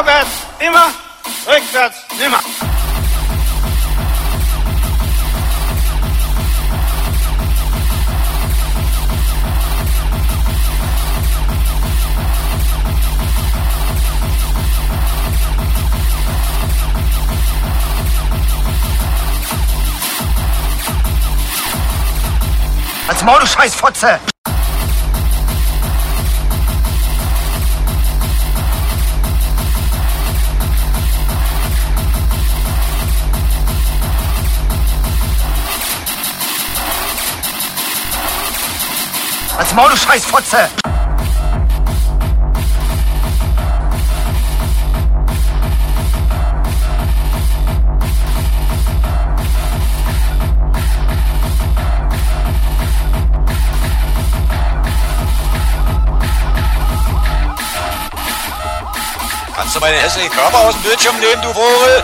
Vorwärts immer, rückwärts nimmer. Als Maul, du Scheißfotze! Als Maul, du Scheißfotze! Kannst du meinen hässlichen Körper aus dem Bildschirm nehmen, du Vogel?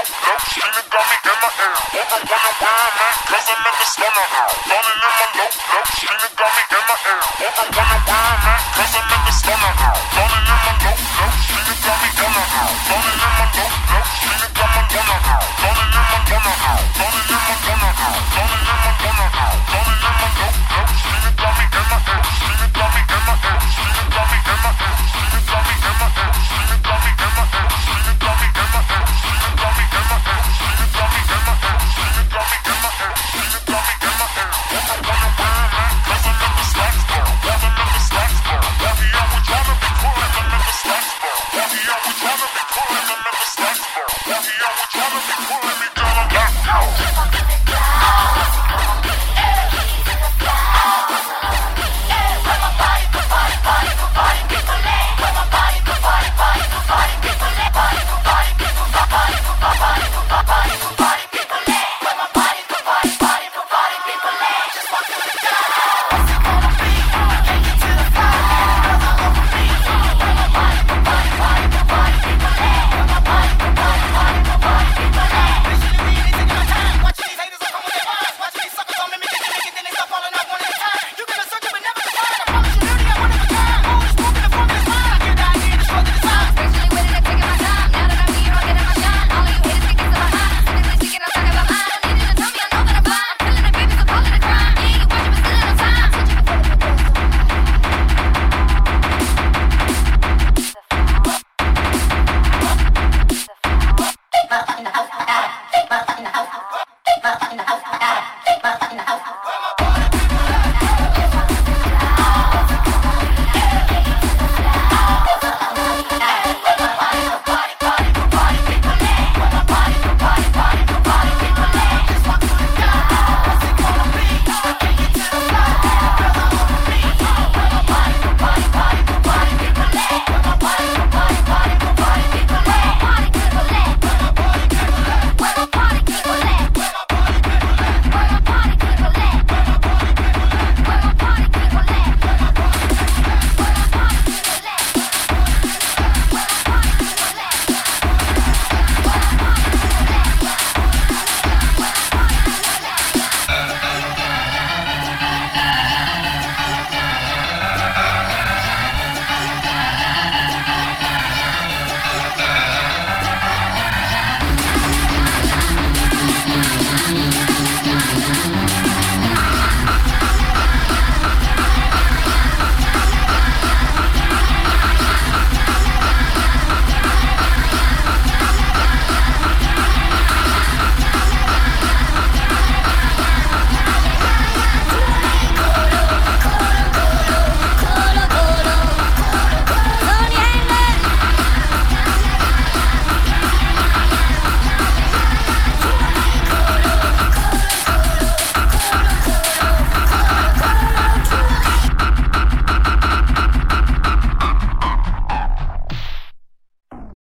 up, up. Feeling got me in my ear. Wonder wonder where I'm at, cause I in my low, low. Feeling got me in my ear. Wonder wonder I'm at, cause I. Running in my low, low.